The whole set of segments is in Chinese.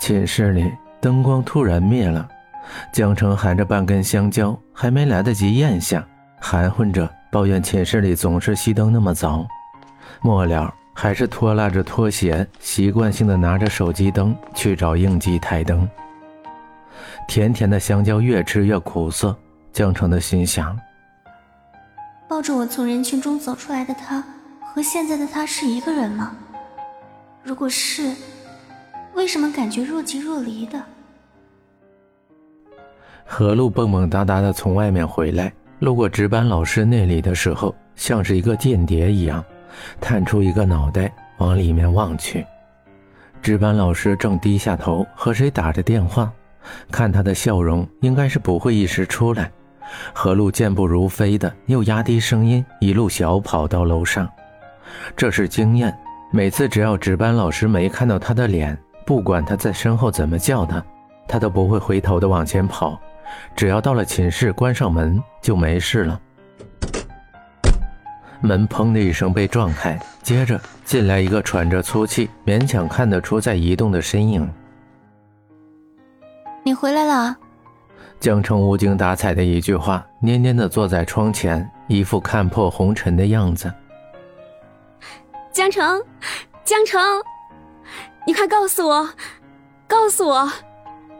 寝室里灯光突然灭了，江城含着半根香蕉，还没来得及咽下，含混着抱怨寝室里总是熄灯那么早。末了，还是拖拉着拖鞋，习惯性的拿着手机灯去找应急台灯。甜甜的香蕉越吃越苦涩，江城的心想：抱着我从人群中走出来的他，和现在的他是一个人吗？如果是，为什么感觉若即若离的？何璐蹦蹦哒哒的从外面回来，路过值班老师那里的时候，像是一个间谍一样，探出一个脑袋往里面望去。值班老师正低下头和谁打着电话。看他的笑容，应该是不会一时出来。何璐健步如飞的，又压低声音，一路小跑到楼上。这是经验，每次只要值班老师没看到他的脸，不管他在身后怎么叫他，他都不会回头的往前跑。只要到了寝室，关上门就没事了。门砰的一声被撞开，接着进来一个喘着粗气、勉强看得出在移动的身影。你回来了，江城无精打采的一句话，蔫蔫的坐在窗前，一副看破红尘的样子。江城，江城，你快告诉我，告诉我，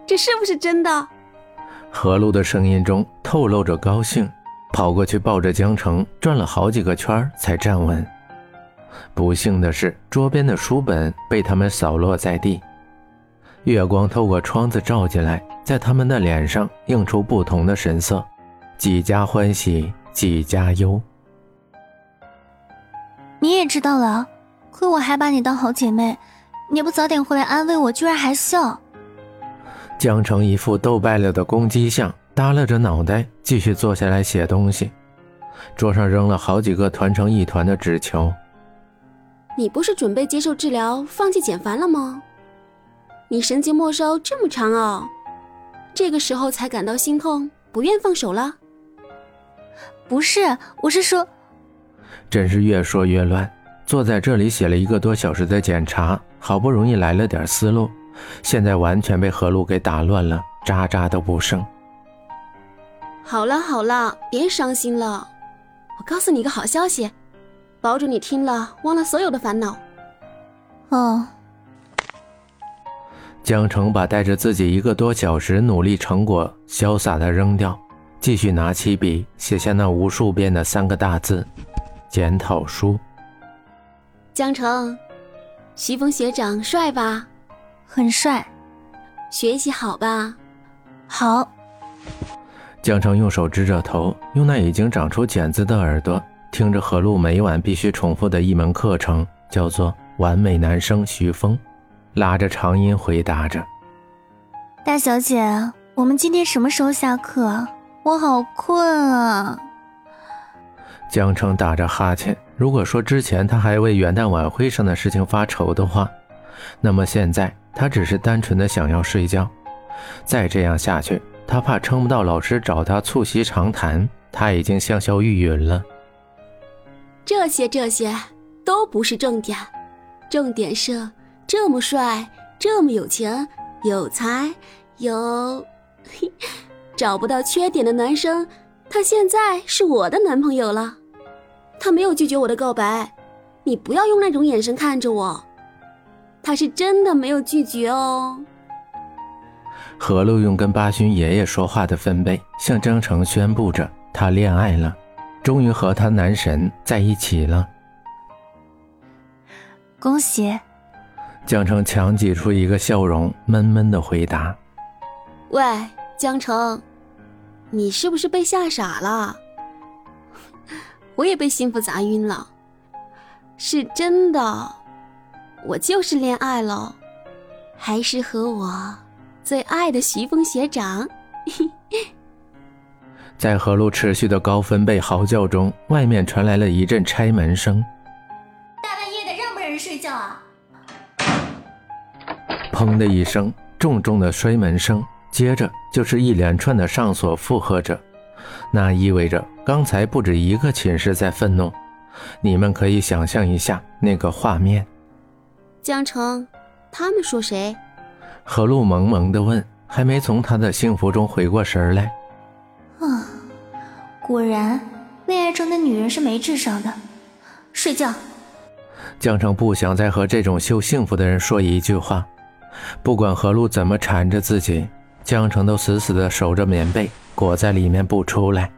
这是不是真的？何璐的声音中透露着高兴，跑过去抱着江城，转了好几个圈才站稳。不幸的是，桌边的书本被他们扫落在地。月光透过窗子照进来，在他们的脸上映出不同的神色，几家欢喜几家忧。你也知道了，亏我还把你当好姐妹，你不早点回来安慰我，居然还笑。江城一副斗败了的公鸡相，耷拉着脑袋继续坐下来写东西，桌上扔了好几个团成一团的纸球。你不是准备接受治疗，放弃简凡了吗？你神经末梢这么长哦，这个时候才感到心痛，不愿放手了？不是，我是说，真是越说越乱。坐在这里写了一个多小时的检查，好不容易来了点思路，现在完全被何璐给打乱了，渣渣都不剩。好了好了，别伤心了，我告诉你一个好消息，保准你听了忘了所有的烦恼。哦。江城把带着自己一个多小时努力成果潇洒的扔掉，继续拿起笔写下那无数遍的三个大字：检讨书。江城，徐峰学长帅吧？很帅。学习好吧？好。江城用手支着头，用那已经长出茧子的耳朵听着何璐每晚必须重复的一门课程，叫做“完美男生徐峰”。拉着长音回答着：“大小姐，我们今天什么时候下课？我好困啊！”江城打着哈欠。如果说之前他还为元旦晚会上的事情发愁的话，那么现在他只是单纯的想要睡觉。再这样下去，他怕撑不到老师找他促膝长谈。他已经香消玉殒了。这些这些都不是重点，重点是。这么帅，这么有钱，有才，有嘿找不到缺点的男生，他现在是我的男朋友了。他没有拒绝我的告白，你不要用那种眼神看着我。他是真的没有拒绝哦。何璐用跟八旬爷爷说话的分贝向张成宣布着，他恋爱了，终于和他男神在一起了。恭喜。江城强挤出一个笑容，闷闷的回答：“喂，江城，你是不是被吓傻了？我也被幸福砸晕了，是真的，我就是恋爱了，还是和我最爱的徐峰学长。”在何璐持续的高分贝嚎叫中，外面传来了一阵拆门声。大半夜的，让不让人睡觉啊？砰的一声，重重的摔门声，接着就是一连串的上锁附和着，那意味着刚才不止一个寝室在愤怒。你们可以想象一下那个画面。江城，他们说谁？何露萌萌的问，还没从他的幸福中回过神来。啊，果然，恋爱中的女人是没智商的。睡觉。江城不想再和这种秀幸福的人说一句话，不管何露怎么缠着自己，江澄都死死地守着棉被，裹在里面不出来。